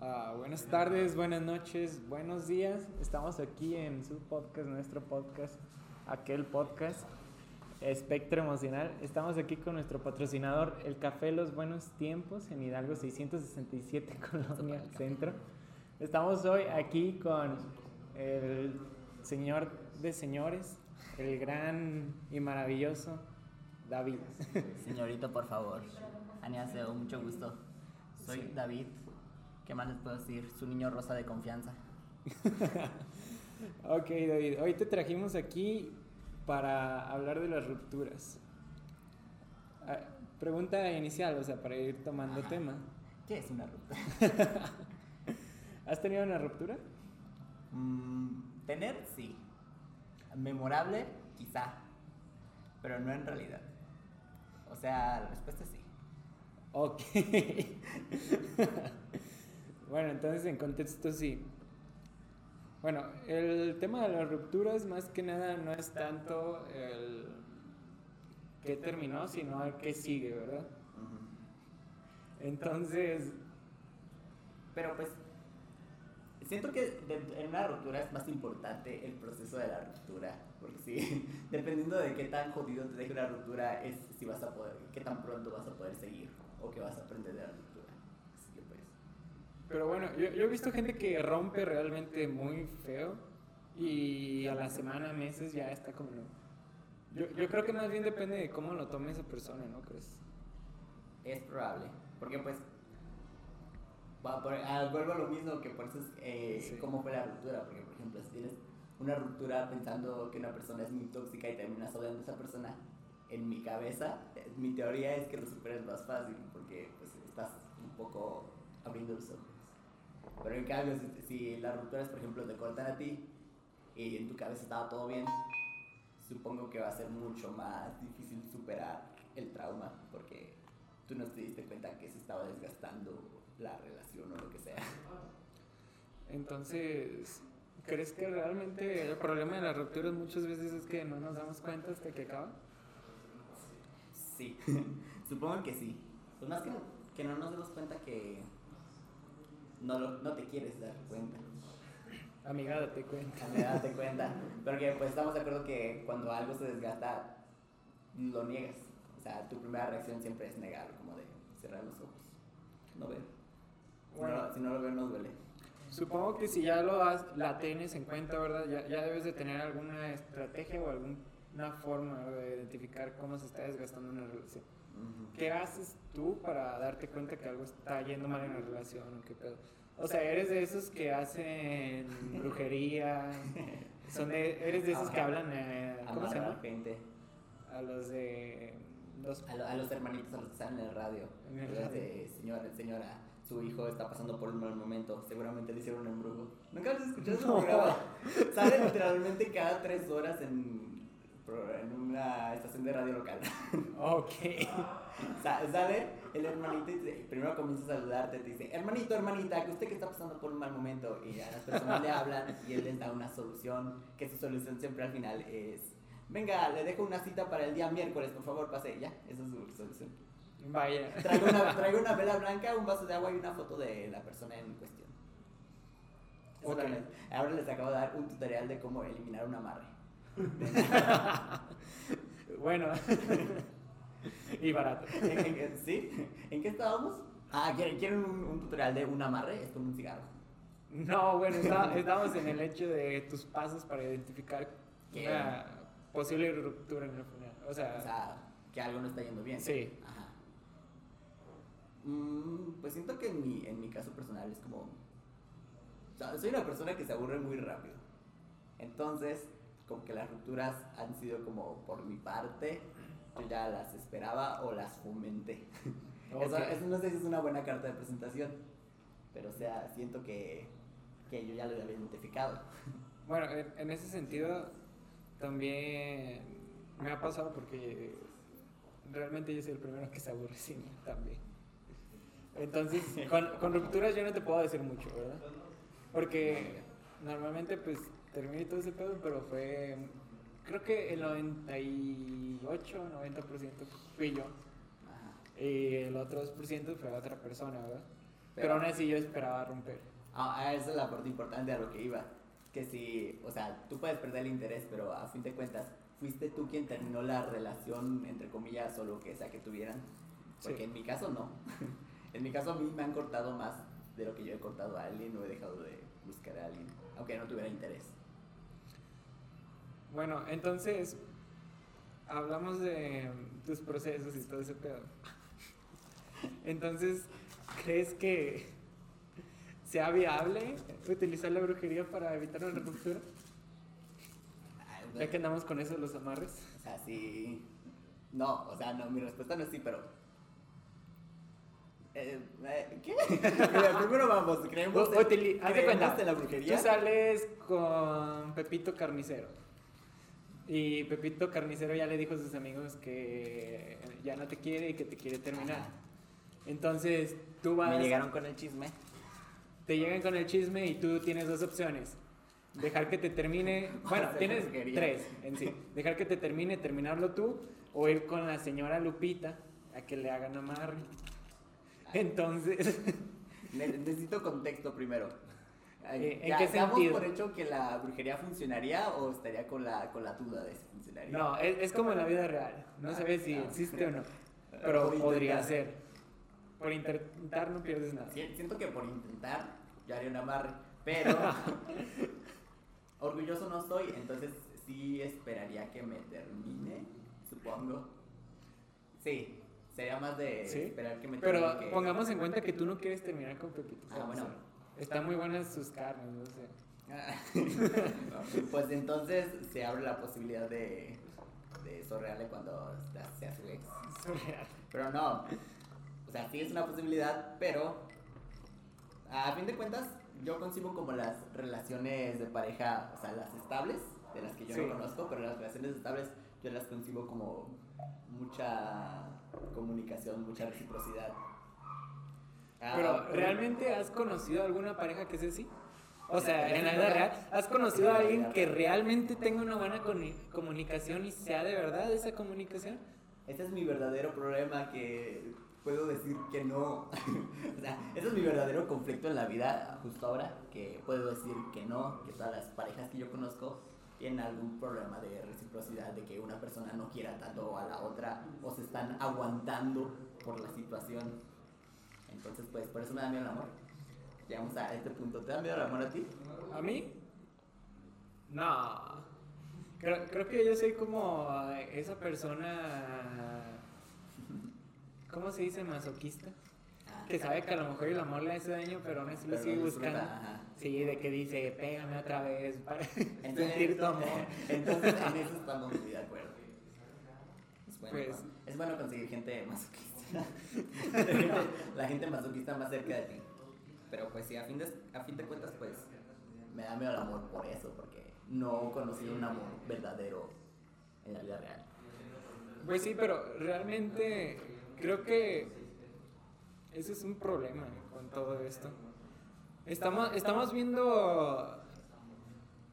Ah, buenas tardes, buenas noches, buenos días. Estamos aquí en su podcast, nuestro podcast, aquel podcast, Espectro Emocional. Estamos aquí con nuestro patrocinador, el Café Los Buenos Tiempos, en Hidalgo 667, Colonia Centro. Estamos hoy aquí con el señor de señores, el gran y maravilloso David. Señorito, por favor. Añaseo, mucho gusto. Soy Sí. David. ¿Qué más les puedo decir? Su niño rosa de confianza. Ok, David, hoy te trajimos aquí para hablar de las rupturas. Ah, Pregunta inicial, o sea, para ir tomando Ajá. tema. ¿Qué es una ruta? ¿Has tenido una ruptura? Mm, Tener, sí. Memorable, quizá. Pero no en realidad. O sea, la respuesta es sí. Ok. bueno, entonces en contexto sí. Bueno, el tema de las rupturas más que nada no es tanto el qué terminó, sino el qué sigue, ¿verdad? Entonces, Pero pues, siento que de- en una ruptura es más importante el proceso de la ruptura. Porque sí, dependiendo de qué tan jodido te deje una ruptura, es si vas a poder, qué tan pronto vas a poder seguir o qué vas a aprender de la ruptura. Pero bueno, yo, yo he visto gente que rompe realmente muy feo y a la semana, meses ya está como... Yo, yo creo que más bien depende de cómo lo tome esa persona, ¿no crees? Es probable, porque pues va por- ah, vuelvo a lo mismo que por eso es eh, Sí. cómo fue la ruptura, porque por ejemplo si tienes una ruptura pensando que una persona es muy tóxica y terminas odiando a esa persona, en mi cabeza, eh, mi teoría es que lo superes más fácil, porque pues estás un poco abriendo los ojos. Pero en cambio, si, si la ruptura es por ejemplo te cortan a ti y en tu cabeza estaba todo bien, supongo que va a ser mucho más difícil superar el trauma porque tú no te diste cuenta que se estaba desgastando la relación o lo que sea. Entonces, ¿crees que realmente el problema de las rupturas muchas veces es que no nos damos cuenta hasta que acaba? Sí, supongo que sí. Pues más que, que no nos demos cuenta que no, lo- no te quieres dar cuenta. Amiga, date cuenta. A date cuenta. Porque pues estamos de acuerdo que cuando algo se desgasta, lo niegas. O sea, tu primera reacción siempre es negar, como de cerrar los ojos. No ver. Bueno. no, si no lo veo, no duele. Supongo que si ya lo has, la tienes en cuenta, ¿verdad? Ya, ya debes de tener alguna estrategia o alguna forma de identificar cómo se está desgastando una relación. ¿Qué haces tú para darte cuenta que algo está yendo mal en la relación o qué pedo? O sea, eres de esos que hacen brujería, son de, eres de esos que hablan, eh, ¿cómo se Amar a llama? gente. A los de los A, lo- a los hermanitos, a los que están en el radio. En el radio. de, señora, señora, su hijo está pasando por un mal momento. Seguramente le hicieron un embrujo. ¿Nunca has escuchado ese No. programa? Sale literalmente cada tres horas en, en una estación de radio local. Ok. Sa- Sale el hermanito y primero comienza a saludarte. Te dice, hermanito, hermanita, que usted que está pasando por un mal momento. Y a las personas le hablan y él les da una solución. Que su solución siempre al final es. Venga, le dejo una cita para el día miércoles, por favor, pase. Ya, esa es su solución. Vaya. Traigo una, traigo una vela blanca, un vaso de agua y una foto de la persona en cuestión. Eso Ok. también. Ahora les acabo de dar un tutorial de cómo eliminar un amarre. Bueno. y barato. ¿En- en- ¿Sí? ¿En qué estábamos? Ah, ¿quieren, quieren un, un tutorial de un amarre? Es con un cigarro. No, bueno, está- estamos en el hecho de tus pasos para identificar ¿Qué? una posible ruptura en el final. O sea, O sea, que algo no está yendo bien. Sí. Ajá. Mm, pues siento que en mi, en mi caso personal es como... O sea, soy una persona que se aburre muy rápido. Entonces, como que las rupturas han sido como por mi parte. Yo ya las esperaba o las fomenté. Eso, Ok. eso no sé si es una buena carta de presentación. Pero o sea, siento que, que yo ya lo había identificado. bueno, en, ese sentido también me ha pasado porque realmente yo soy el primero que se aburre sin también. Entonces, con, con rupturas yo no te puedo decir mucho, ¿verdad? Porque normalmente pues terminé todo ese pedo, pero fue, creo que el 98, 90% fui yo. Ajá. Y el otro 2% fue otra persona, ¿verdad? Pero aún así yo esperaba romper. Ah, ah, esa es la parte importante a lo que iba. Que si, o sea, tú puedes perder el interés, pero a fin de cuentas, fuiste tú quien terminó la relación, entre comillas, o lo que sea que tuvieran. Porque Sí. en mi caso no. en mi caso a mí me han cortado más de lo que yo he cortado a alguien o he dejado de buscar a alguien, aunque no tuviera interés. Bueno, entonces hablamos de tus procesos y todo ese pedo. Entonces, ¿crees que sea viable utilizar la brujería para evitar una ruptura? Ya que andamos con eso los amarres. O sea, sí. No, o sea, no, mi respuesta no es sí, pero. Eh, eh, ¿Qué? Mira, primero vamos, creemos, en- haz de creemos en la brujería. Tú sales con Pepito Carnicero. Y Pepito Carnicero ya le dijo a sus amigos que ya no te quiere y que te quiere terminar. Ajá. Entonces, tú vas. Me llegaron con el chisme. Te llegan con el chisme y tú tienes dos opciones. Dejar que te termine. Bueno, tienes brujería. tres en sí. Dejar que te termine, terminarlo tú. O ir con la señora Lupita a que le hagan amarre. Entonces. Ne- necesito contexto primero. Eh, ¿en ¿ya qué damos sentido? por hecho que la brujería funcionaría o estaría con la, con la duda de si funcionaría? No, es, es como en la vida real. No sabes si Ah, existe o no. Pero podría ser. Por intentar no pierdes nada. Si- Siento que por intentar yo haría un amarre, pero orgulloso no soy, entonces sí esperaría que me termine, supongo. Sí, sería más de ¿Sí? esperar que me termine. Pero que- pongamos en cuenta que tú no quieres terminar con Pepito. Ah, bueno. Están muy buenas sus carnes, no sé. pues entonces se abre la posibilidad de, de sorrearle cuando sea su ex. Pero no. O sea, sí es una posibilidad, pero a fin de cuentas yo concibo como las relaciones de pareja, o sea, las estables, de las que yo Sí. no conozco, pero las relaciones estables yo las concibo como mucha comunicación, mucha reciprocidad. Ah, Pero, ¿realmente has conocido alguna pareja que sea así? O sea, en la vida real, ¿has conocido a alguien que realmente tenga una buena comunicación y sea de verdad esa comunicación? Ese es mi verdadero problema que puedo decir que no. o sea, ese es mi verdadero conflicto en la vida justo ahora, que puedo decir que no, que todas las parejas que yo conozco tienen algún problema de reciprocidad, de que una persona no quiera tanto a la otra o se están aguantando por la situación. Entonces, pues, por eso me da miedo el amor. Llegamos a este punto. ¿Te da miedo el amor a ti? ¿A mí? No. Creo, creo que yo soy como esa persona. ¿Cómo se dice? Masoquista. Que sabe que a lo mejor el amor le hace daño, pero aún así lo sigue buscando. ajá. Sí, de que dice, pégame otra vez para Entonces, sentir tu amor. entonces en eso estamos muy de acuerdo. Es bueno, Pues- es bueno conseguir gente masoquista. La, gente, la gente masoquista más cerca de ti. Pero pues sí, a fin de, a fin de cuentas, pues me da miedo el amor por eso, porque no he conocido un amor verdadero en la vida real. Pues sí, pero realmente creo que ese es un problema con todo esto. Estamos, estamos viendo,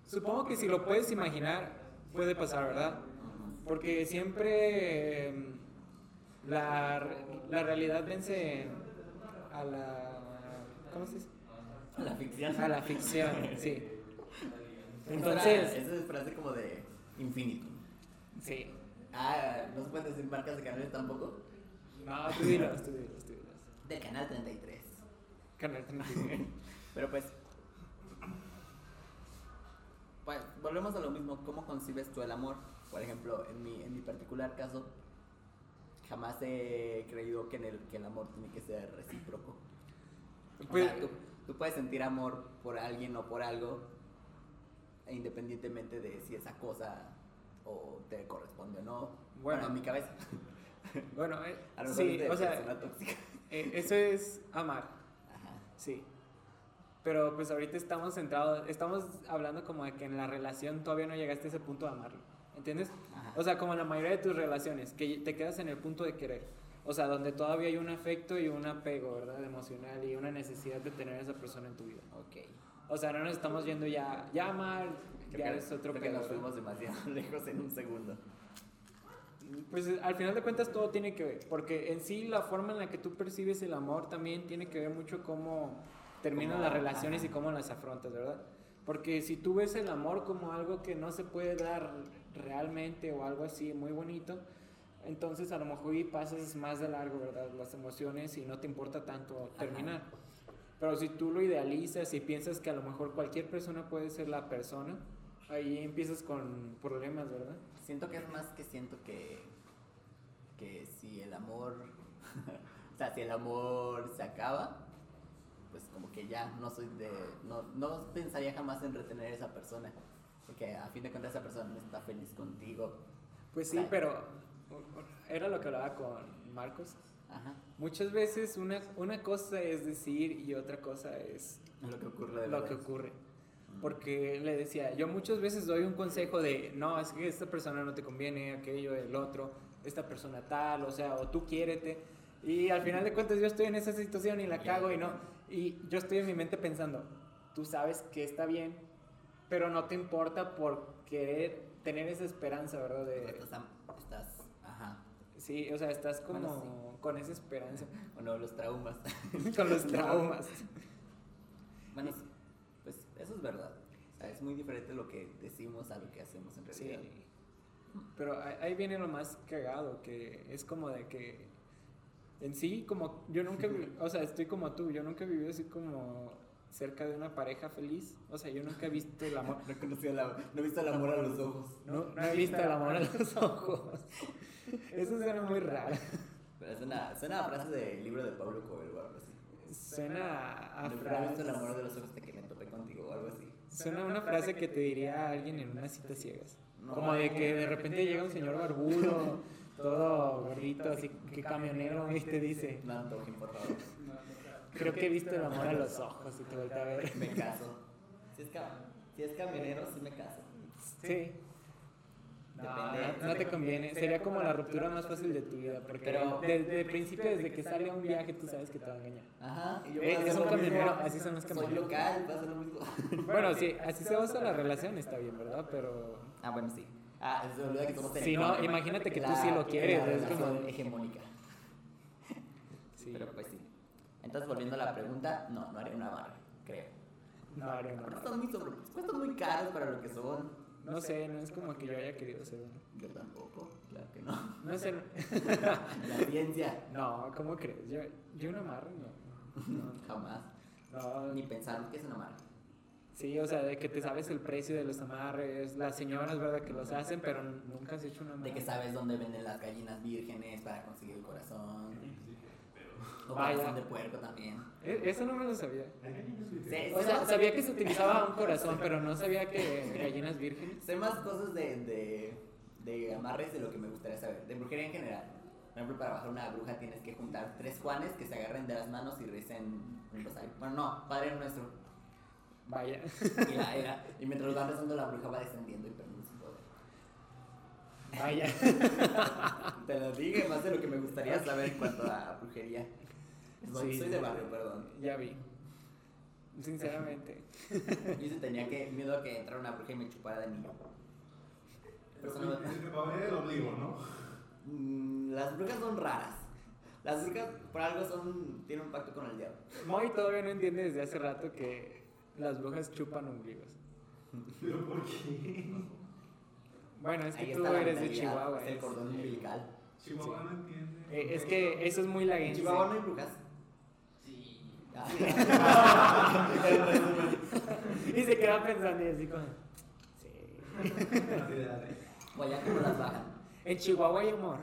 supongo que si lo puedes imaginar, puede pasar, ¿verdad? Porque siempre eh, la, la realidad vence a la... ¿Cómo se dice? La ficción. A la ficción, sí. Entonces, Esa es frase como de infinito. sí. Ah, no se pueden decir marcas de canales tampoco. No, tú dilos, tú dilos, tú dilos. De Canal 33. Canal 39. Pero pues. Pues volvemos a lo mismo. ¿Cómo concibes tú el amor? Por ejemplo, en mi, en mi particular caso, jamás he creído que, en el, que el amor tiene que ser recíproco. O Pues- sea, tú, tú puedes sentir amor por alguien o por algo, e independientemente de si esa cosa o te corresponde o no. Bueno, Bueno. en mi cabeza. Bueno, eh, A lo mejor sí, o sea, eh, eso es amar, Ajá. sí. Pero pues ahorita estamos centrados, estamos hablando como de que en la relación todavía no llegaste a ese punto de amarlo, ¿entiendes? Ajá. O sea, como en la mayoría de tus relaciones, que te quedas en el punto de querer. O sea, donde todavía hay un afecto y un apego, ¿verdad? Emocional y una necesidad de tener a esa persona en tu vida. Ok. O sea, no nos estamos yendo ya, ya Creo ya que- es otro creo que pedo. nos fuimos demasiado lejos en un segundo. Pues al final de cuentas todo tiene que ver, porque en sí la forma en la que tú percibes el amor también tiene que ver mucho cómo terminan las relaciones y cómo las afrontas, ¿verdad? Porque si tú ves el amor como algo que no se puede dar realmente o algo así muy bonito, entonces a lo mejor y pasas más de largo, ¿verdad? Las emociones y no te importa tanto terminar. Pero si tú lo idealizas y piensas que a lo mejor cualquier persona puede ser la persona, ahí empiezas con problemas, ¿verdad? Siento que es más que siento que, que si el amor, o sea, si el amor se acaba, pues como que ya no soy de, no, no pensaría jamás en retener a esa persona, porque a fin de cuentas esa persona no está feliz contigo. Pues sí, pero era lo que hablaba con Marcos. Ajá, Muchas veces una, una cosa es decir y otra cosa es es lo que ocurre de lo verdad. que ocurre. Porque le decía, yo muchas veces doy un consejo de, no, es que esta persona no te conviene, aquello, el otro, esta persona tal, o sea, o tú quiérete. Y al final de cuentas yo estoy en esa situación y la cago y no. Y yo estoy en mi mente pensando, tú sabes que está bien, pero no te importa por querer tener esa esperanza, ¿verdad? De, Estás, estás, ajá, sí, o sea, estás como Bueno, con esa esperanza, o no, los traumas. con los traumas. Bueno, sí, pues eso es verdad. O sea, es muy diferente lo que decimos a lo que hacemos en Sí. realidad. Pero ahí- viene lo más cagado, que es como de que en sí, como yo nunca, o sea, estoy como tú, yo nunca he vivido así como cerca de una pareja feliz, o sea, yo nunca he visto el amor, No he conocido la- no he visto el amor a los ojos. no, no he visto el amor a los ojos. Eso suena muy raro. Pero es una, suena a frase del libro de Pablo Coelho o algo así. Suena a Nunca he visto el amor frase, de los ojos hasta que me topé contigo o algo así. suena a una frase que te diría alguien en una cita ciegas. No. Como de que de repente llega un señor barbudo, todo gordito, así que camionero, y te dice, No antojen, por favor. Creo que he visto el amor a los ojos y te voltea a ver. Me caso. Si es, cam- si es camionero, sí me caso. Sí. Depende. No, no te conviene. Sería como la ruptura más fácil de tu vida. Porque Pero- desde el principio, desde que sale a un viaje, tú sabes que te va a engañar. Ajá. y yo Eh, es un camionero, así son los Soy camioneros. local, pasa lo mismo. Bueno, sí, así se basa la relación, está bien, ¿verdad? Pero. Ah, bueno, sí. Ah, se olvida que somos Sí, no, imagínate que tú sí lo quieres, es como- hegemónica. Sí. Pero pues sí. Entonces, volviendo a la pregunta, no, no haré una barra, creo. No, no, Porque no. están muy sobre, cuestan muy caros para lo que son. No sé, no es como que yo haya querido uno. Yo tampoco, claro que no. No sé. La ciencia, No, ¿cómo crees? Yo, yo una amarre, no. No, jamás. no. Ni pensar que es una marca. Sí, o sea, de que te sabes el precio de los amarres, las señoras, ¿verdad? Que los hacen, pero nunca has hecho una amarre. De que sabes dónde venden las gallinas vírgenes para conseguir el corazón. O Vaya. corazón de puerco también. E- Eso no me lo sabía. Sí, O sé sea, más- sabía que se utilizaba un corazón, pero no sabía que gallinas vírgenes. Sé más cosas de, de, de amarres de lo que me gustaría saber. De brujería en general. Por ejemplo, para bajar una bruja tienes que juntar tres Juanes que se agarren de las manos y recen un rosario. Bueno, no, Padre Nuestro. Vaya. Y, la, era, y mientras los van rezando, la bruja va descendiendo y perdiendo su poder. Vaya. Te lo dije, más de lo que me gustaría saber en cuanto a brujería. Soy, Sí. soy de barrio, perdón. Ya vi. Sinceramente. Yo sí tenía que, miedo a que entrara una bruja y me chupara de niño. Pero eso no- El que pavea el ombligo, ¿no? Mm, las brujas son raras. Las brujas por algo son, tienen un pacto con el diablo. Moy todavía no entiende desde hace rato que las brujas chupan ombligos. ¿Pero por qué? Bueno, es Ahí que tú está la eres de Chihuahua. es el cordón umbilical. Chihuahua no entiende. eh, es que eso es muy ¿En laguense. Chihuahua no hay brujas? Y se queda pensando y así como... Sí. o allá cómo las bajan. En Chihuahua hay amor.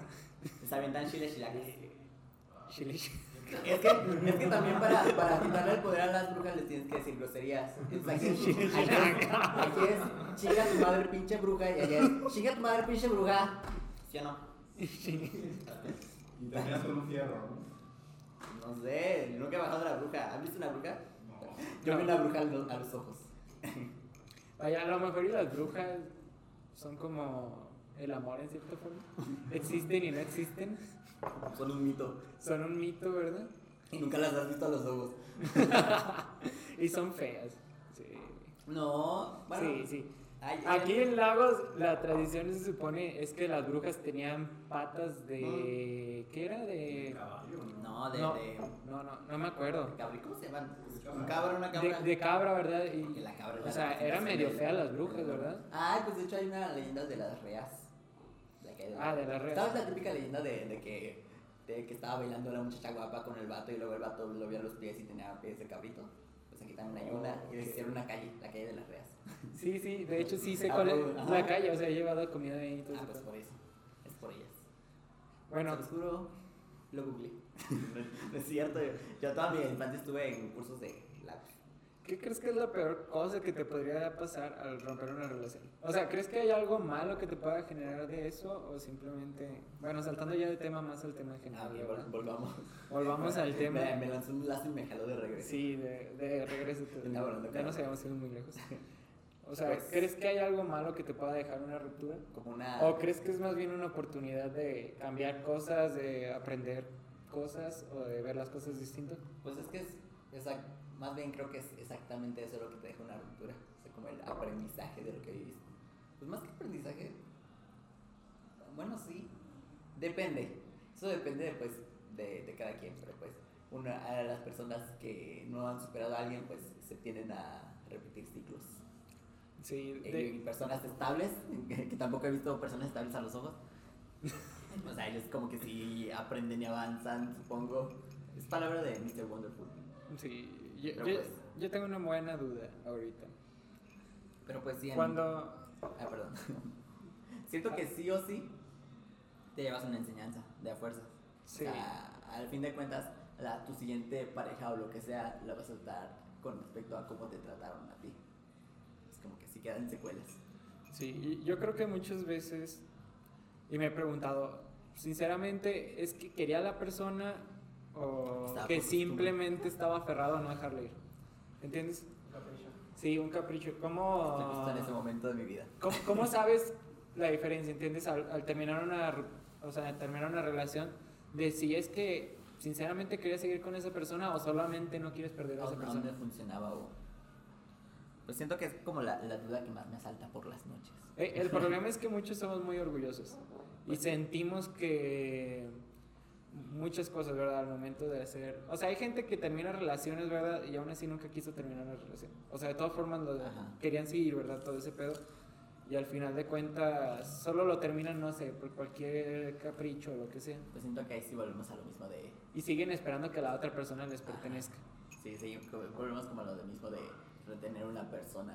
Les avientan chiles chilacas. Chile, chile. Es que, es que también para, para quitarle el poder a las brujas les tienes que decir groserías. Entonces aquí es, aquí es, aquí es chinga tu madre pinche bruja y allá es chinga tu madre pinche bruja. ¿Sí o no? Y terminas con un fierro, ¿no? No sé, nunca he bajado la bruja. ¿Has visto una bruja? No. Yo vi una bruja a los, a los ojos. Vaya, a lo mejor y las brujas son como el amor en cierta forma. Existen y no existen. Son un mito. Son un mito, ¿verdad? Y nunca las has visto a los ojos. Y son feas. Sí. No, bueno. Sí, sí. Ay, Aquí en Lagos la tradición se supone es que las brujas tenían patas de... ¿Qué era? De... Caballo, ¿no? De, No, de, no, no, no me acuerdo. de ¿Cómo se llaman? cabra. Un cabra, una cabra. de cabra, ¿verdad? Y, la cabra o sea, era medio fea las brujas, ¿verdad? Ay, pues de hecho hay una leyenda de las reas. Ah, de las reas. ¿Sabes la típica leyenda de, de que, de que estaba bailando la muchacha guapa con el vato y luego el vato lo vio a los pies y tenía pies de cabrito? Pues aquí también hay una, y les hicieron una calle, la calle de las reas. Sí, sí, de hecho sí sé Ah, cuál es la calle, o sea, he llevado comida ahí y todo Ah, eso. pues por eso, es por ellas. Bueno, juro, lo googleé. no es cierto, yo, yo toda mi infancia estuve en cursos de. ¿Qué crees que es la peor cosa que te podría pasar al romper una relación? O sea, ¿crees que hay algo malo que te pueda generar de eso o simplemente, bueno, saltando ya de tema más al tema Ah, general, ok, ¿verdad? vol- volvamos. Volvamos al tema. Me, me lanzó un lazo y me jaló de regreso. Sí, de, de regreso. te- ya claro. nos habíamos ido muy lejos. O sea, Pues- ¿crees que hay algo malo que te pueda dejar una ruptura? Como una. ¿O crees que es más bien una oportunidad de cambiar cosas, de aprender cosas o de ver las cosas distintas? Pues es que es, exact- más bien creo que es exactamente eso lo que te deja una ruptura, o sea, como el aprendizaje de lo que viviste. Pues más que aprendizaje, bueno, sí, depende, eso depende pues de, de cada quien, pero pues una, a las personas que no han superado a alguien pues se tienden a repetir ciclos. Sí, Y de- personas estables, que tampoco he visto personas estables a los ojos. O sea, ellos como que sí aprenden y avanzan, supongo. Es palabra de Mr. Wonderful. sí. Yo, yo- pues- yo tengo una buena duda ahorita. Pero pues sí, Cuando... Ah, perdón. Siento que sí o sí te llevas una enseñanza de a fuerza. Sí. O sea, al fin de cuentas, la, tu siguiente pareja o lo que sea la vas a tratar con respecto a cómo te trataron a ti. Es como que sí quedan secuelas. Sí, yo creo que muchas veces, y me he preguntado, sinceramente, ¿es que quería a la persona o Estaba que simplemente estaba aferrado a no dejarle ir? ¿Entiendes? Sí, un capricho. ¿Cómo, Estoy justo en ese momento de mi vida. ¿cómo, cómo sabes la diferencia, entiendes? Al, al terminar una, o sea, al terminar una relación, de si es que sinceramente querías seguir con esa persona o solamente no quieres perder a ¿A esa dónde persona. funcionaba o...? Pues siento que es como la, la duda que más me asalta por las noches. Eh, El problema es que muchos somos muy orgullosos y sentimos que muchas cosas, ¿verdad? Al momento de hacer... O sea, hay gente que termina relaciones, ¿verdad? Y aún así nunca quiso terminar la relación. O sea, de todas formas lo Ajá. querían seguir, ¿verdad? Todo ese pedo. Y al final de cuentas solo lo terminan, no sé, por cualquier capricho o lo que sea. Pues siento que ahí sí volvemos a lo mismo de... Y siguen esperando que la otra persona les pertenezca. Sí, sí, como- volvemos como a lo de mismo de retener una persona.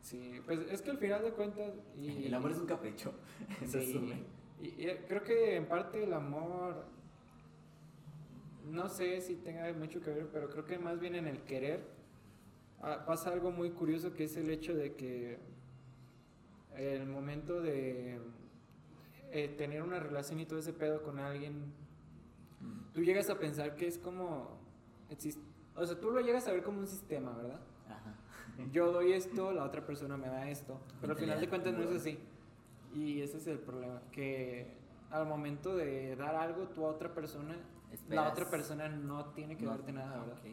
Sí, pues es que al final de cuentas... Y, El amor es un capricho. Sí, resumen. Y, y creo que en parte el amor, no sé si tenga mucho que ver, pero creo que más bien en el querer ah, pasa algo muy curioso que es el hecho de que el momento de eh, tener una relación y todo ese pedo con alguien, Mm. tú llegas a pensar que es como, o sea, tú lo llegas a ver como un sistema, ¿verdad? Ajá. yo doy esto, la otra persona me da esto. Pero al final de cuentas no es así. Y ese es el problema, que al momento de dar algo tú a otra persona, la otra persona no tiene que No. darte nada, ¿verdad? Ok.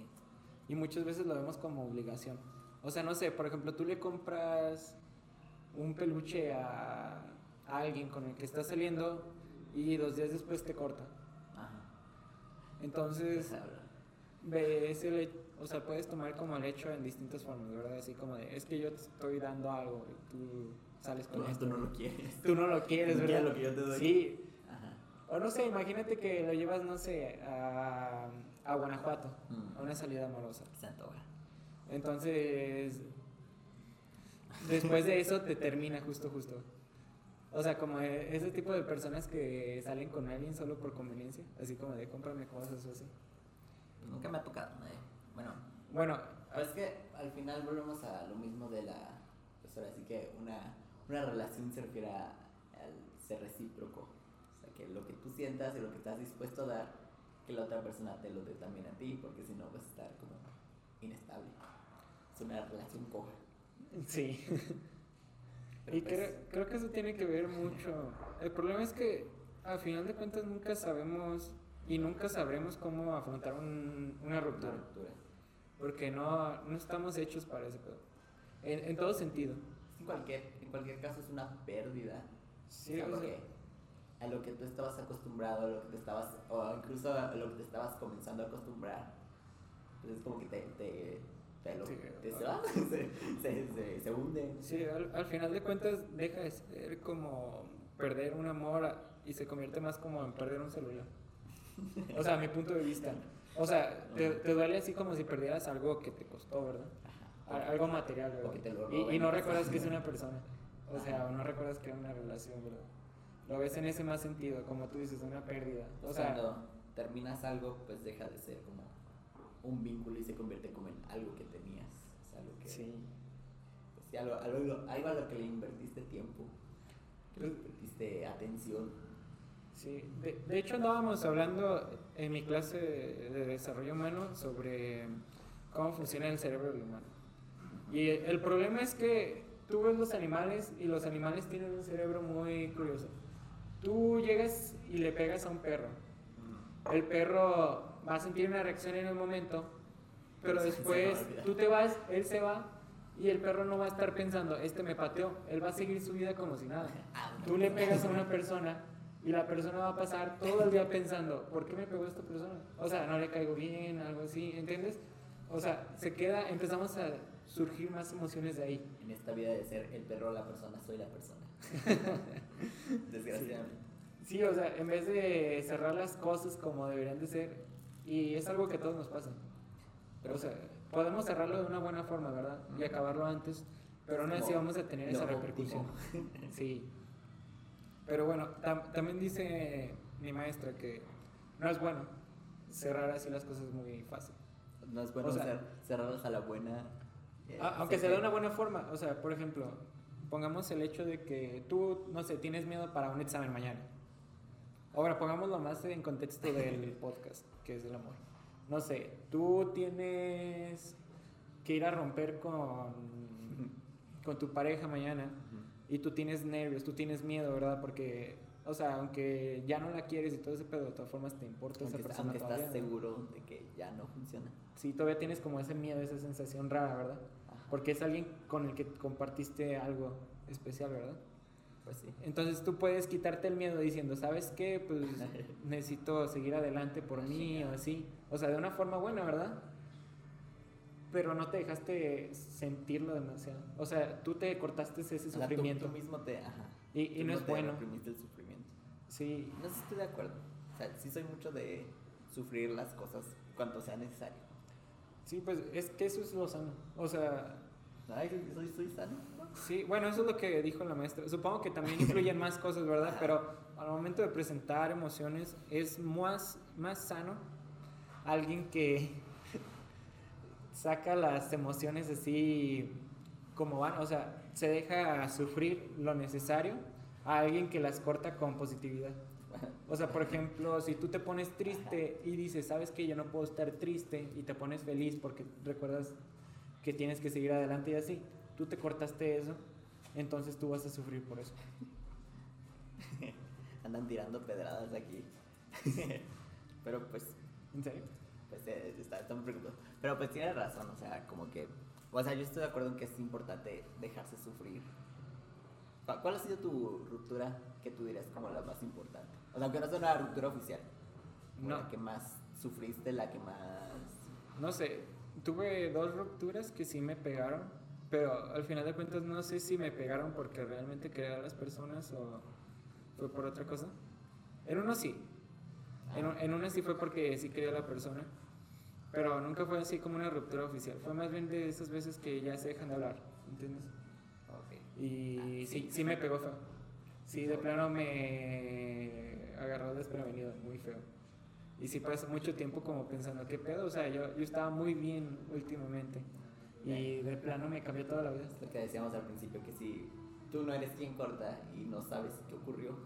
Y muchas veces lo vemos como obligación. O sea, no sé, por ejemplo, tú le compras un peluche a, a alguien con el que estás saliendo y dos días después te corta. Ajá. Entonces, ves el o sea, puedes tomar como el hecho en distintas formas, ¿verdad? Así como de, es que yo te estoy dando algo y tú sales con Tú, esto. tú no lo quieres. Tú no lo quieres, No ¿verdad? lo que yo te doy. Sí. Ajá. O no sé, imagínate que lo llevas, no sé, a, a Guanajuato, Mm. a una salida amorosa. Se antoja. Entonces, después de eso te termina justo, justo. O sea, como e- ese tipo de personas que salen con alguien solo por conveniencia, así como de cómprame cosas o así. Pues nunca me ha tocado. eh. Bueno, Bueno, Pero es que al final volvemos a lo mismo de la. Pues ahora sí que una, una relación se refiere a- al ser recíproco. O sea, que lo que tú sientas y lo que estás dispuesto a dar, que la otra persona te lo dé también a ti, porque si no vas a estar como inestable. Es una relación coja. sí. Pero Y pues, creo, creo que eso tiene que ver mucho. El problema es que al final de cuentas nunca sabemos y nunca sabremos cómo afrontar un- una una ruptura. ruptura. Porque no, no estamos hechos para ese pedo. En, en todo sentido. En cualquier, en cualquier caso es una pérdida. Sí, o sea, porque a lo que tú estabas acostumbrado, a lo que te estabas, o incluso a lo que te estabas comenzando a acostumbrar, pues es como que te, te, te, lo- Sí, te se ah. va, se, se, se, se hunde. Sí, al, al final de cuentas deja de ser como perder un amor y se convierte más como en perder un celular. O sea, a mi punto de vista. O sea, te, te duele así como si perdieras algo que te costó, ¿verdad? Algo material, ¿verdad? O que te lo y, y roben. no recuerdas que es una persona. O sea, o no recuerdas que era una relación, ¿verdad? Lo ves en ese más sentido, como tú dices, una pérdida. O sea, cuando terminas algo, pues deja de ser como un vínculo y se convierte como en algo que tenías. O sea, algo que, sí. pues, algo, algo, algo a lo que le invertiste tiempo, que le invertiste atención. Sí, de, de hecho andábamos hablando en mi clase de, de desarrollo humano sobre cómo funciona el cerebro del humano. Y el problema es que tú ves los animales y los animales tienen un cerebro muy curioso. Tú llegas y le pegas a un perro. El perro va a sentir una reacción en el momento, pero después tú te vas, él se va y el perro no va a estar pensando, este me pateó, él va a seguir su vida como si nada. Ah. Tú le pegas a una persona y la persona va a pasar todo el día pensando, ¿por qué me pegó esta persona? O sea, no le caigo bien, algo así, ¿entiendes? O sea, se queda, empezamos a surgir más emociones de ahí. En esta vida de ser el perro o la persona, soy la persona. Desgraciadamente. Sí, o sea, en vez de cerrar las cosas como deberían de ser, y es algo que a todos nos pasa. Pero o sea, podemos cerrarlo de una buena forma, ¿verdad? Y acabarlo antes, pero aún así vamos a tener esa repercusión. Sí. Pero bueno, tam- también dice mi maestra que no es bueno cerrar así las cosas muy fácil. No es bueno O sea- cer- cerrarlas a la buena. Ah, aunque se dé que- una buena forma. O sea, por ejemplo, pongamos el hecho de que tú, no sé, tienes miedo para un examen mañana. Ahora, pongámoslo más en contexto del podcast, que es el amor. No sé, tú tienes que ir a romper con, con tu pareja mañana y tú tienes nervios, tú tienes miedo, ¿verdad? Porque, o sea, aunque ya no la quieres y todo ese pedo, de todas formas te importa Aunque, esa persona aunque todavía. estás ¿no? seguro de que ya no funciona. Sí, todavía tienes como ese miedo, esa sensación rara, ¿verdad? Porque es alguien con el que compartiste algo especial, ¿verdad? Pues sí. Entonces tú puedes quitarte el miedo diciendo, ¿sabes qué? Pues necesito seguir adelante por mí o así. O sea, de una forma buena, ¿verdad? Pero no te dejaste sentirlo demasiado. O sea, tú te cortaste ese O sea, tú- sufrimiento. Tú, mismo te. Ajá. Y- y no es te bueno. el sufrimiento. Sí, No sé si estoy de acuerdo. O sea, sí soy mucho de sufrir las cosas cuanto sea necesario. Sí, pues es que eso es lo sano. O sea, Ay, soy, sano. ¿no? Sí, bueno, eso es lo que dijo la maestra. Supongo que también influyen más cosas, ¿verdad? Pero al momento de presentar emociones es más, más sano alguien que saca las emociones así como van, o sea, se deja sufrir lo necesario a alguien que las corta con positividad. O sea, por ejemplo, si tú te pones triste y dices, sabes que yo no puedo estar triste y te pones feliz porque recuerdas que tienes que seguir adelante y así, tú te cortaste eso, entonces tú vas a sufrir por eso. Andan tirando pedradas aquí. Pero pues, ¿En serio? pues eh, está, está muy preocupado. Pero pues tienes razón, o sea, como que. O sea, yo estoy de acuerdo en que es importante dejarse sufrir. ¿Cuál cuál ha sido tu ruptura que tú dirías como la más importante? O sea, aunque no sea una ruptura oficial. No. La que más sufriste, la que más. No sé, tuve dos rupturas que sí me pegaron, pero al final de cuentas no sé si me pegaron porque realmente quería a las personas o fue por otra cosa. En uno sí, en, en una sí fue porque sí quería a la persona, pero nunca fue así como una ruptura oficial. Fue más bien de esas veces que ya se dejan de hablar, ¿entiendes? Y sí, sí me pegó feo. Sí, de plano me muy feo. Y sí pasó mucho tiempo como pensando, ¿qué pedo? O sea, yo, yo estaba muy bien últimamente. Y de plano me cambió toda la vida. Lo que decíamos al principio, que si tú no eres quien corta y no sabes qué ocurrió,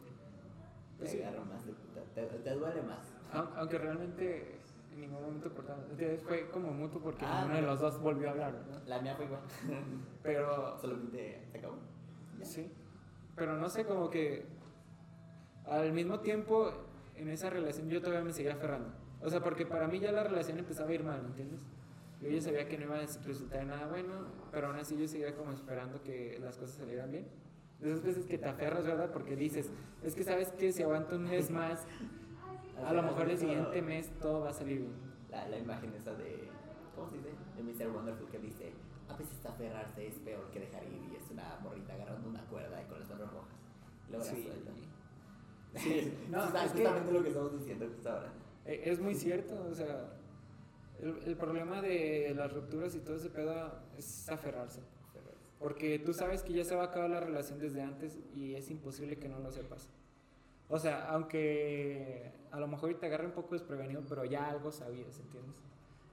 Pues te sí. agarra más de puta, te, te duele más. Aun- Aunque realmente en ningún momento cortamos. Entonces fue como mutuo porque Ah, ninguno de los dos volvió a hablar, ¿no? La mía fue igual. Pero Solamente se acabó. Ya. Sí, pero no sé, como que al mismo tiempo en esa relación yo todavía me seguía aferrando. O sea, porque para mí ya la relación empezaba a ir mal, ¿entiendes? Yo ya sabía que no iba a resultar en nada bueno, pero aún así yo seguía como esperando que las cosas salieran bien. De esas veces que te aferras, ¿verdad? Porque dices, es que sabes que si aguanto un mes más, a lo mejor el siguiente mes todo va a salir bien. La, la imagen esa de. ¿Cómo se dice? De Mr. Wonderful que dice: A veces aferrarse es peor que dejar ir. Y es una morrita agarrando una cuerda y con las manos rojas. Luego Sí. la suelta. Sí, no, es es que- justamente lo que estamos diciendo justo ahora. Eh, Es muy cierto, o sea, el, el problema de las rupturas y todo ese pedo es aferrarse. Porque tú sabes que ya se va a acabar la relación desde antes y es imposible que no lo sepas. O sea, aunque a lo mejor te agarre un poco desprevenido, pero ya algo sabías, ¿entiendes?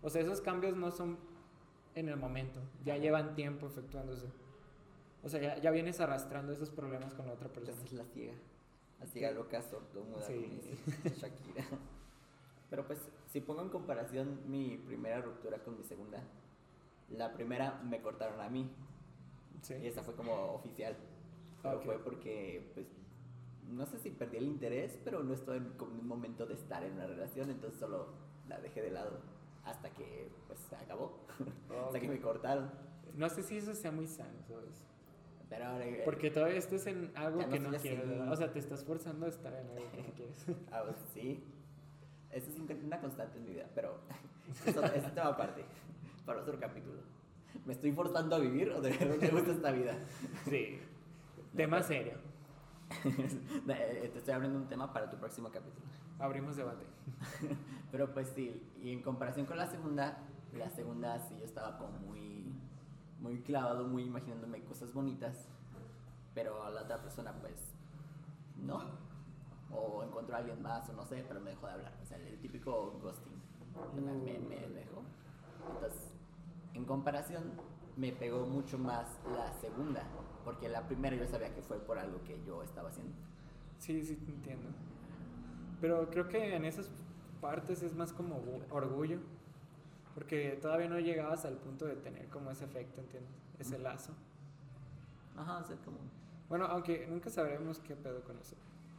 O sea, esos cambios no son en el momento, ya llevan tiempo efectuándose. O sea, ya, ya vienes arrastrando esos problemas con la otra persona. Esa es la ciega. La ciega loca, sordomuda, Sí. Shakira. Pero pues, si pongo en comparación mi primera ruptura con mi segunda, la primera me cortaron a mí Sí. y esa fue como oficial. Pero Ok. fue porque, pues, no sé si perdí el interés, pero no estoy en un momento de estar en una relación, entonces solo la dejé de lado hasta que, pues, se acabó. hasta que me cortaron. No sé si eso sea muy sano, ¿sabes? Pero ahora... Porque todavía estás en algo no que no así. quieres, ¿verdad? O sea, te estás forzando a estar en algo que no quieres. Ah, pues, sí. Eso es un- una constante en mi vida, pero eso es tema aparte, para otro capítulo. ¿Me estoy forzando a vivir o de verdad me gusta esta vida? Sí. Tema serio. Eh, Te estoy abriendo un tema para tu próximo capítulo. Abrimos debate. Pero pues sí, y en comparación con la segunda, la segunda sí yo estaba como muy, muy clavado, muy imaginándome cosas bonitas, pero la otra persona pues no. O encontró a alguien más o no sé, pero me dejó de hablar. O sea, el típico ghosting. Me, me, dejó. Entonces, en comparación, me pegó mucho más la segunda, porque la primera yo sabía que fue por algo que yo estaba haciendo. Sí, sí, te entiendo. Pero creo que en esas partes es más como gu- orgullo. Porque todavía no llegabas al punto de tener como ese efecto, ¿entiendes? Ese lazo. Ajá, o sea, como... Bueno, aunque nunca sabremos qué pedo con eso.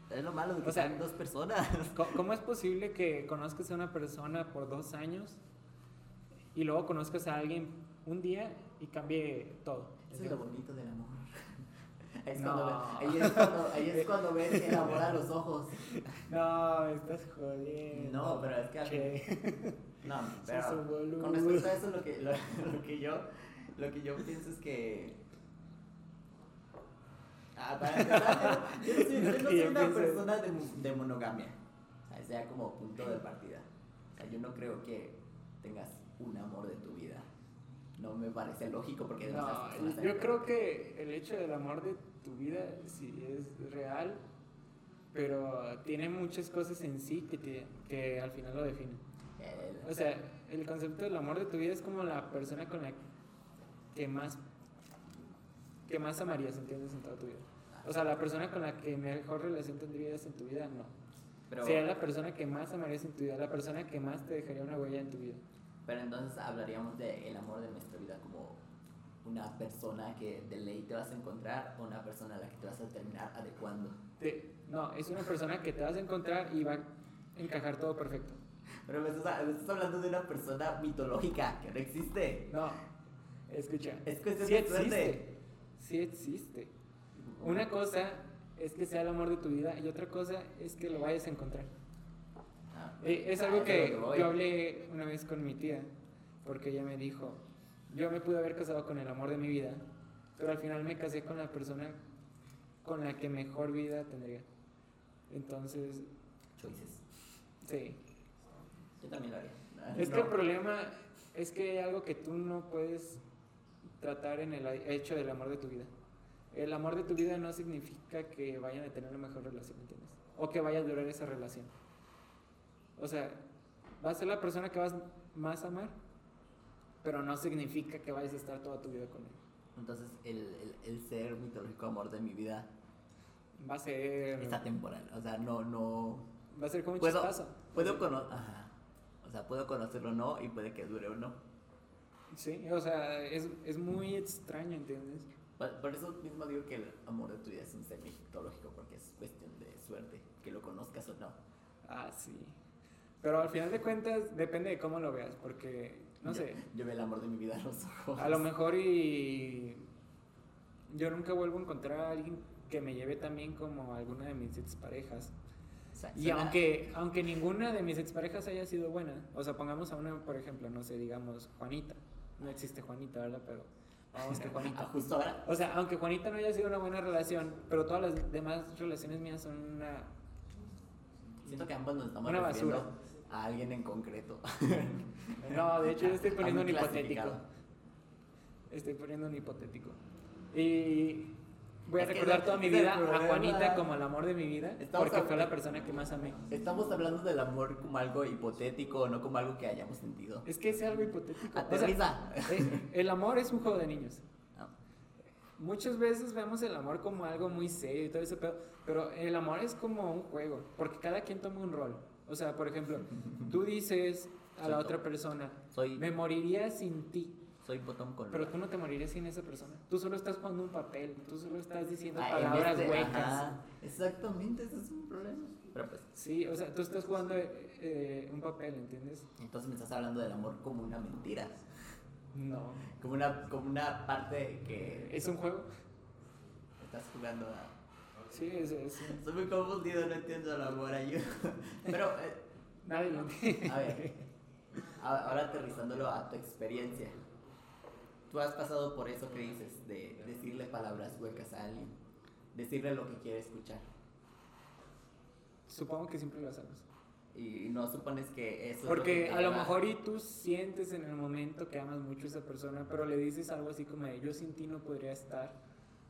Es lo malo de que O sea, sean dos personas. ¿Cómo es posible que conozcas a una persona por dos años y luego conozcas a alguien un día y cambie todo? Eso es lo bonito del amor. Ahí es, No. cuando, ahí es cuando, ahí es cuando ves el amor a los ojos. No, me estás jodiendo. No, pero es que. No, pero con respecto a eso lo que, lo, lo que yo lo que yo pienso es que Ah, para empezar, yo no soy, yo no una persona de, de monogamia. O sea, sea como punto de partida. O sea, yo no creo que tengas un amor de tu vida. No me parece lógico porque No, personas yo creo que el hecho del amor de tu vida sí es real, pero tiene muchas cosas en sí que, te- que al final lo definen. O sea, el concepto del amor de tu vida es como la persona con la que más que más amarías, ¿entiendes? En toda tu vida. O sea, la persona con la que mejor relación tendrías en tu vida, no. pero, Sería la persona que más amarías en tu vida, la persona que más te dejaría una huella en tu vida. pero entonces hablaríamos del el amor de nuestra vida como una persona que de ley te vas a encontrar o una persona a la que te vas a terminar adecuando. Te- no, es una persona que te vas a encontrar y va a encajar todo perfecto. Pero me estás, me estás hablando de una persona mitológica que no existe. No, escucha. Es cuestión sí de suerte. existe. Sí existe. Una cosa es que sea el amor de tu vida y otra cosa es que lo vayas a encontrar. Ah, Eh, es ah, algo que voy. yo hablé una vez con mi tía, porque ella me dijo, yo me pude haber casado con el amor de mi vida, pero al final me casé con la persona con la que mejor vida tendría. Entonces, Choices. sí. Yo también lo haría. Es No. que el problema es que hay algo que tú no puedes tratar en el hecho del amor de tu vida. El amor de tu vida no significa que vayan a tener una mejor relación, ¿entiendes? O que vaya a durar esa relación. O sea, va a ser la persona que vas más a amar, pero no significa que vayas a estar toda tu vida con él. Entonces, el, el, el ser mitológico amor de mi vida Va a ser. está temporal. O sea, no, no. Va a ser como un Puedo, chispazo. puedo cono- Ajá. O sea, puedo conocerlo o no y puede que dure o no. Sí, o sea, es, es muy extraño, ¿entiendes? Por, eso mismo digo que el amor de tu vida es un ser mitológico, porque es cuestión de suerte, que lo conozcas o no. Ah, sí. Pero al final de cuentas depende de cómo lo veas, porque no Yo- sé. Yo veo el amor de mi vida a los ojos. A lo mejor y yo nunca vuelvo a encontrar a alguien que me lleve tan bien como alguna de mis exparejas. O Y aunque, aunque ninguna de mis exparejas haya sido buena, o sea, pongamos a una, por ejemplo, no sé, digamos, Juanita. No existe Juanita, ¿verdad? Pero vamos que Ah, Juanita. justo ahora. O sea, aunque Juanita no haya sido una buena relación, pero todas las demás relaciones mías son una... Siento que ambos nos estamos Una basura. a alguien en concreto. No, de hecho yo estoy poniendo un un hipotético. Estoy poniendo un hipotético. Y voy a recordar toda mi vida a. Juanita como el amor de mi vida, Estamos porque fue la persona que más amé. Estamos hablando del amor como algo hipotético, no como algo que hayamos sentido. Es que es algo hipotético. O sea, Aterriza. eh, el amor es un juego de niños. No. Muchas veces vemos el amor como algo muy serio y todo ese pedo, pero el amor es como un juego, porque cada quien toma un rol. O sea, por ejemplo, tú dices a la otra persona, Soy, me moriría sin ti, soy botón con pero tú no te morirías sin esa persona. Tú solo estás jugando un papel, tú solo estás diciendo Ah, palabras este- huecas. ajá, exactamente, ese es un problema. Pero pues, Sí, o sea, tú estás jugando eh, eh, un papel, ¿entiendes? entonces me estás hablando del amor como una mentira. No. Como una, como una parte que ¿Es un juego? estás jugando a... Sí, es, es- Estoy muy confundido, no entiendo el amor, ayuda. Pero, eh, nadie lo a ver, ahora aterrizándolo a tu experiencia. Tú has pasado por eso que dices, de decirle palabras huecas a alguien, decirle lo que quiere escuchar. Supongo que siempre lo hacemos. Y no supones que eso es lo Porque que a lo mejor y tú sientes en el momento que amas mucho a esa persona, pero le dices algo así como de yo sin ti no podría estar,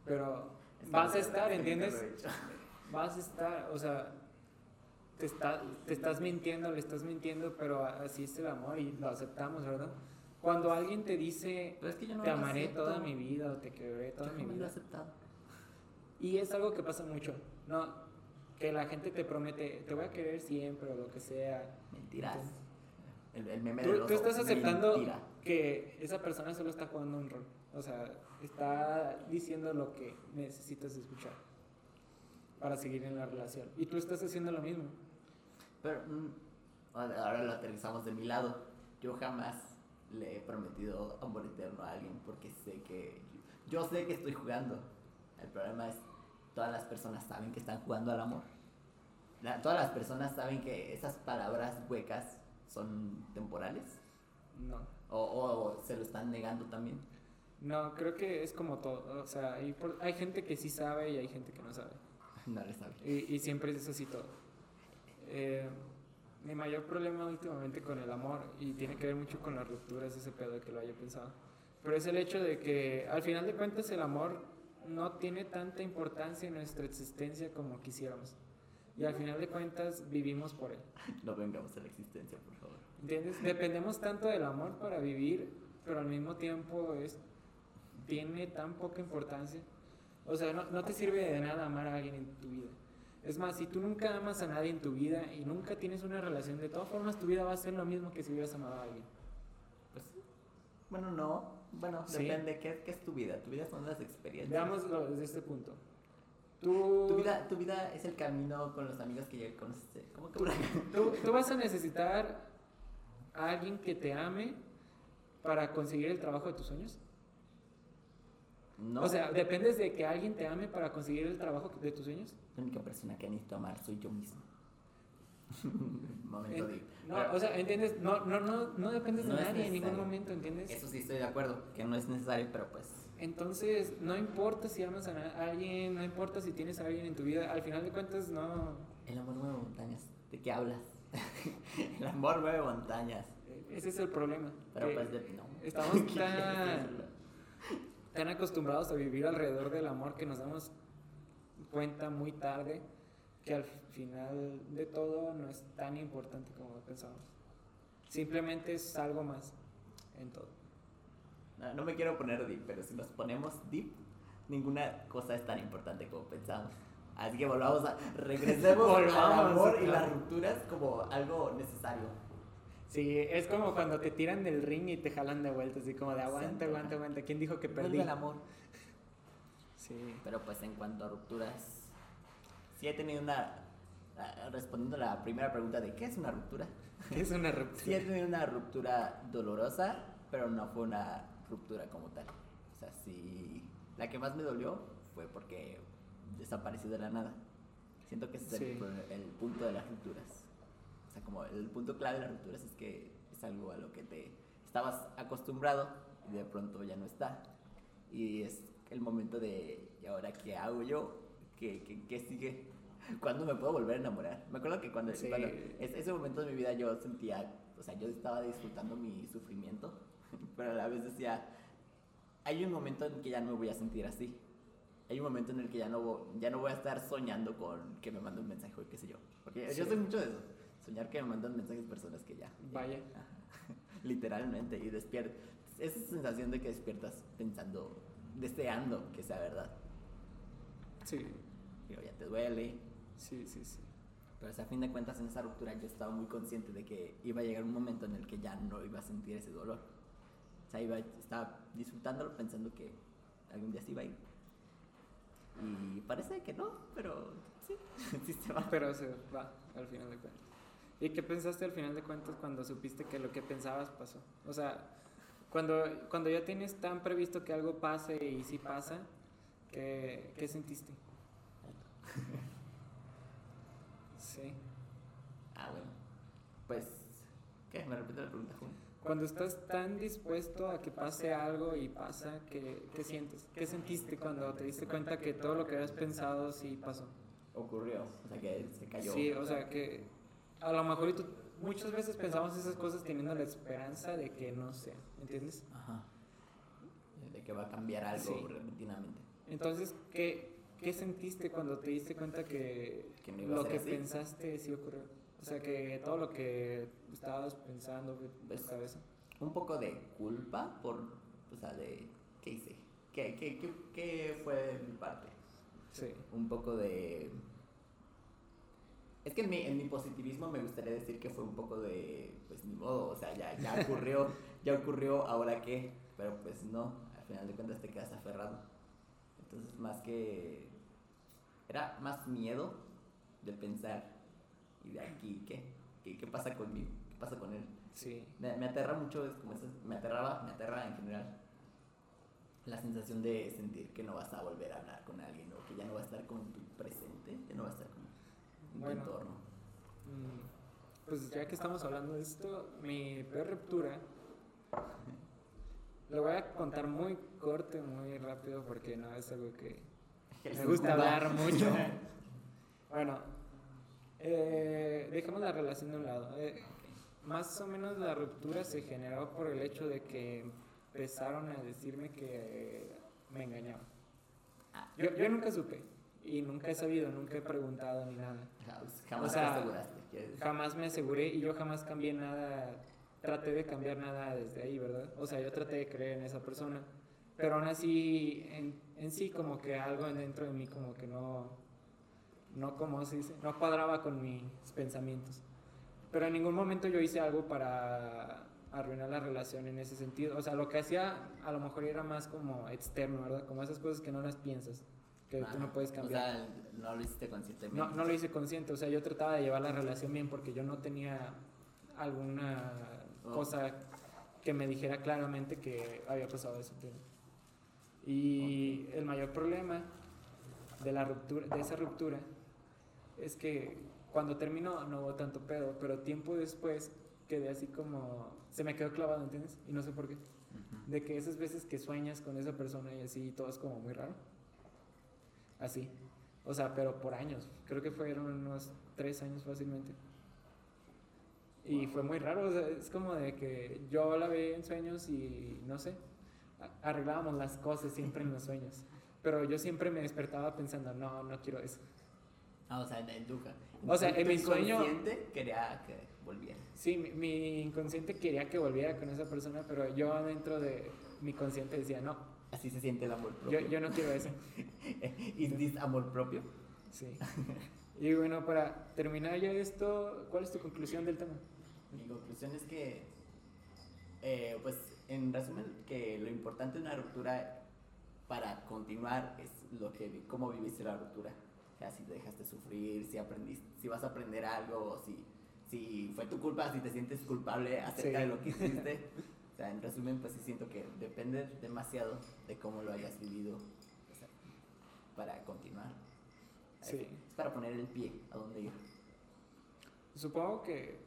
pero vas a estar, ¿entiendes? Vas a estar, o sea, te, está, te estás mintiendo, le estás mintiendo, pero así es el amor y lo aceptamos, ¿verdad? Cuando alguien te dice Pero es que yo no te amaré acepto. toda mi vida o te querré toda Yo mi jamás lo he vida. aceptado. Y es algo que pasa mucho, ¿no? Que la gente te promete, te voy a querer siempre o lo que sea. Mentiras. El, el meme Tú, del tú oso, estás aceptando mentira. que esa persona solo está jugando un rol. O sea, está diciendo lo que necesitas escuchar para seguir en la relación. Y tú estás haciendo lo mismo. Pero mm, ahora lo aterrizamos de mi lado. Yo jamás le he prometido amor eterno a alguien porque sé que yo sé que estoy jugando. El problema es todas las personas saben que están jugando al amor. La- todas las personas saben que esas palabras huecas son temporales No. o, o- o se lo están negando también. No, creo que es como todo. O sea, hay, por- hay gente que sí sabe y hay gente que no sabe. No le saben. Y, y siempre es así todo. Eh, mi mayor problema últimamente con el amor, y tiene que ver mucho con las rupturas, ese pedo de que lo haya pensado, pero es el hecho de que al final de cuentas el amor no tiene tanta importancia en nuestra existencia como quisiéramos. Y al final de cuentas vivimos por él. No vengamos a la existencia, por favor. ¿Entiendes? Dependemos tanto del amor para vivir, pero al mismo tiempo es, tiene tan poca importancia. O sea, no, no te sirve de nada amar a alguien en tu vida. Es más, si tú nunca amas a nadie en tu vida y nunca tienes una relación, de todas formas tu vida va a ser lo mismo que si hubieras amado a alguien. Pues, bueno, no. Bueno, Sí. depende. ¿Qué, ¿Qué es tu vida? Tu vida son las experiencias. Veámoslo desde este punto. Tú, Tu vida, tu vida es el camino con los amigos que ya conociste. ¿Cómo que acá? tú, tú vas a necesitar a alguien que te ame para conseguir el trabajo de tus sueños. No. O sea, dependes de que alguien te ame para conseguir el trabajo de tus sueños. la única persona que necesito amar soy yo mismo. Momento En- de. no, Pero o sea, ¿entiendes? No, no, no, no dependes No de nadie en ningún momento, ¿entiendes? Eso sí estoy de acuerdo, que no es necesario, pero pues. Entonces, no importa si amas a alguien, no importa si tienes a alguien en tu vida, al final de cuentas, no. El amor mueve montañas. ¿De qué hablas? el amor mueve montañas. Ese es el problema. Pero pues de. No. Estamos ¿Qué quieres tan? Tan acostumbrados a vivir alrededor del amor que nos damos cuenta muy tarde que al final de todo no es tan importante como pensamos. Simplemente es algo más en todo. No, no me quiero poner deep, pero si nos ponemos deep, ninguna cosa es tan importante como pensamos. Así que volvamos a. Regresemos al amor y las rupturas como algo necesario. Sí, es como cuando te tiran del ring y te jalan de vuelta, así como de aguanta, aguanta, aguanta. ¿Quién dijo que perdí? El amor. Sí. Pero pues en cuanto a rupturas, sí he tenido una. ah, respondiendo a la primera pregunta de ¿qué es una ruptura? ¿Qué es una Sí ruptura? he tenido una ruptura dolorosa, pero no fue una ruptura como tal. O sea, sí, la que más me dolió fue porque desapareció de la nada. Siento que ese es el Sí. el, punto de las rupturas. O sea, como el punto clave de las rupturas es que es algo a lo que te estabas acostumbrado y de pronto ya no está. Y es el momento de, ¿y ahora qué hago yo? ¿Qué, qué, qué sigue? ¿Cuándo me puedo volver a enamorar? Me acuerdo que cuando, Sí. cuando es- ese momento de mi vida yo sentía, o sea, yo estaba disfrutando mi sufrimiento, pero a la vez decía, hay un momento en que ya no me voy a sentir así. Hay un momento en el que ya no, ya no voy a estar soñando con que me mande un mensaje o qué sé yo. Porque yo Sí. soy mucho de eso. Soñar que me mandan mensajes personas que ya. Vaya. Literalmente. Y despierto. Esa sensación de que despiertas pensando, deseando que sea verdad. Sí, Pero ya te duele. sí, sí, sí. Pero a fin de cuentas en esa ruptura yo estaba muy consciente de que iba a llegar un momento en el que ya no iba a sentir ese dolor. O sea, iba, estaba disfrutándolo pensando que algún día se iba a ir. Y parece que no, pero sí, sí se va. Pero se va al final de cuentas. ¿Y qué pensaste al final de cuentas cuando supiste que lo que pensabas pasó? O sea, cuando, cuando ya tienes tan previsto que algo pase y sí pasa, ¿qué, qué sentiste? Sí. Ah, bueno. Pues, ¿qué? ¿Me repite la pregunta, Juan? Cuando estás tan dispuesto a que pase algo y pasa, ¿qué, qué sientes? ¿Qué sentiste cuando te diste cuenta que todo lo que habías pensado sí pasó? Ocurrió, o sea, que se cayó. Sí, o sea que a lo mejor y tú- muchas veces pensamos esas cosas teniendo la esperanza de que no sea, ¿entiendes? Ajá. De que va a cambiar algo Sí. repentinamente. Entonces, ¿qué, qué sentiste cuando te diste cuenta que, Que no lo que así. pensaste sí ocurrió? O sea, que todo lo que estabas pensando en tu Pues, cabeza. Un poco de culpa por, o sea, de, ¿qué hice? ¿Qué, qué, qué, qué fue de mi parte? Sí. un poco de... Es que en mi, en mi positivismo me gustaría decir que fue un poco de, pues ni modo, o sea, ya, ya ocurrió, ya ocurrió, ahora qué, pero pues no, al final de cuentas te quedas aferrado. Entonces, más que... Era más miedo de pensar, ¿y de aquí qué? ¿Qué, qué pasa conmigo? ¿Qué pasa con él? Sí. Me, me aterra mucho, es como esas- me aterraba, me aterra en general la sensación de sentir que no vas a volver a hablar con alguien o que ya no va a estar con tu presente, ya no va a estar tu Bueno. entorno. Mm, Pues ya que estamos hablando de esto, mi peor ruptura, lo voy a contar muy corto, muy rápido, porque no es algo que me gusta hablar mucho. Bueno, eh, dejemos la relación de un lado. Eh, más o menos la ruptura se generó por el hecho de que empezaron a decirme que me engañaban. Ah, Yo, yo nunca supe y nunca he sabido, nunca he preguntado ni nada. jamás, O sea, te aseguraste. Jamás me aseguré y yo jamás cambié nada, traté de cambiar nada desde ahí, ¿verdad? O sea, yo traté de creer en esa persona, pero aún así, en, en sí, como que algo dentro de mí, como que no, no, como se dice, no cuadraba con mis pensamientos. Pero en ningún momento yo hice algo para arruinar la relación en ese sentido. O sea, lo que hacía a lo mejor era más como externo, ¿verdad? Como esas cosas que no las piensas, que tú no puedes cambiar. O sea, no lo hiciste conscientemente. No, no lo hice consciente, o sea, yo trataba de llevar la relación bien porque yo no tenía alguna Oh. cosa que me dijera claramente que había pasado eso. Y el mayor problema de la ruptura, de esa ruptura, es que cuando terminó no hubo tanto pedo, pero tiempo después quedé así como, se me quedó clavado, ¿entiendes? Y no sé por qué. Ujú. De que esas veces que sueñas con esa persona y así, todo es como muy raro. Así. O sea, pero por años. Creo que fueron unos tres años fácilmente. Y fue muy raro. o sea, es como de que yo la veía en sueños y no sé. Arreglábamos las cosas siempre en los sueños. Pero yo siempre me despertaba pensando, no, no quiero eso. Ah, o sea, en, tu O sea, en mi sueño- inconsciente quería que volviera. Sí, mi, mi inconsciente quería que volviera con esa persona, pero yo dentro de mi consciente decía, no, Así se siente el amor yo, propio. yo no quiero eso. ¿Is this amor propio? Sí. Y bueno, para terminar ya esto, ¿cuál es tu conclusión del tema? Mi conclusión es que, eh, pues, en resumen, que lo importante de una ruptura para continuar es lo que, cómo viviste la ruptura. Ya si te dejaste sufrir, si aprendiste, si vas a aprender algo, o si, si fue tu culpa, si te sientes culpable acerca Sí. de lo que hiciste. Sea, en resumen, pues sí siento que depende demasiado de cómo lo hayas vivido o sea, para continuar. Sí. Es para poner el pie a dónde ir. Supongo que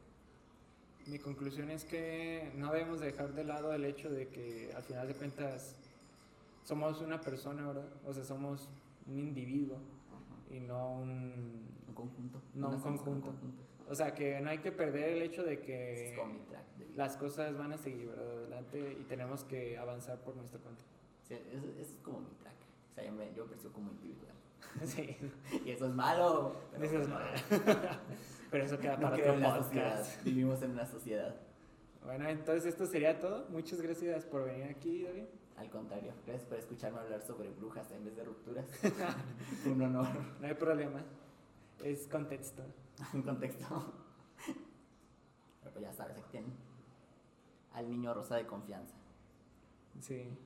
mi conclusión es que no debemos dejar de lado el hecho de que al final de cuentas somos una persona, ¿verdad? O sea, somos un individuo Ajá. y no un... Un conjunto. No, un conjunto. O sea, que no hay que perder el hecho de que las cosas van a seguir, ¿verdad? Adelante y tenemos que avanzar por nuestra cuenta. Sí, eso, eso es como mi track. O sea, yo, me, yo como individual. Sí, Y eso es malo. pero eso es malo. Pero eso queda No para creo otro podcast. Vivimos en una sociedad. Bueno, entonces esto sería todo. Muchas gracias por venir aquí, David. Al contrario, gracias por escucharme hablar sobre brujas en vez de rupturas. Un honor. No hay problema. Es contexto. Un contexto. Pero pues ya sabes, aquí tienen al niño rosa de confianza. Sí.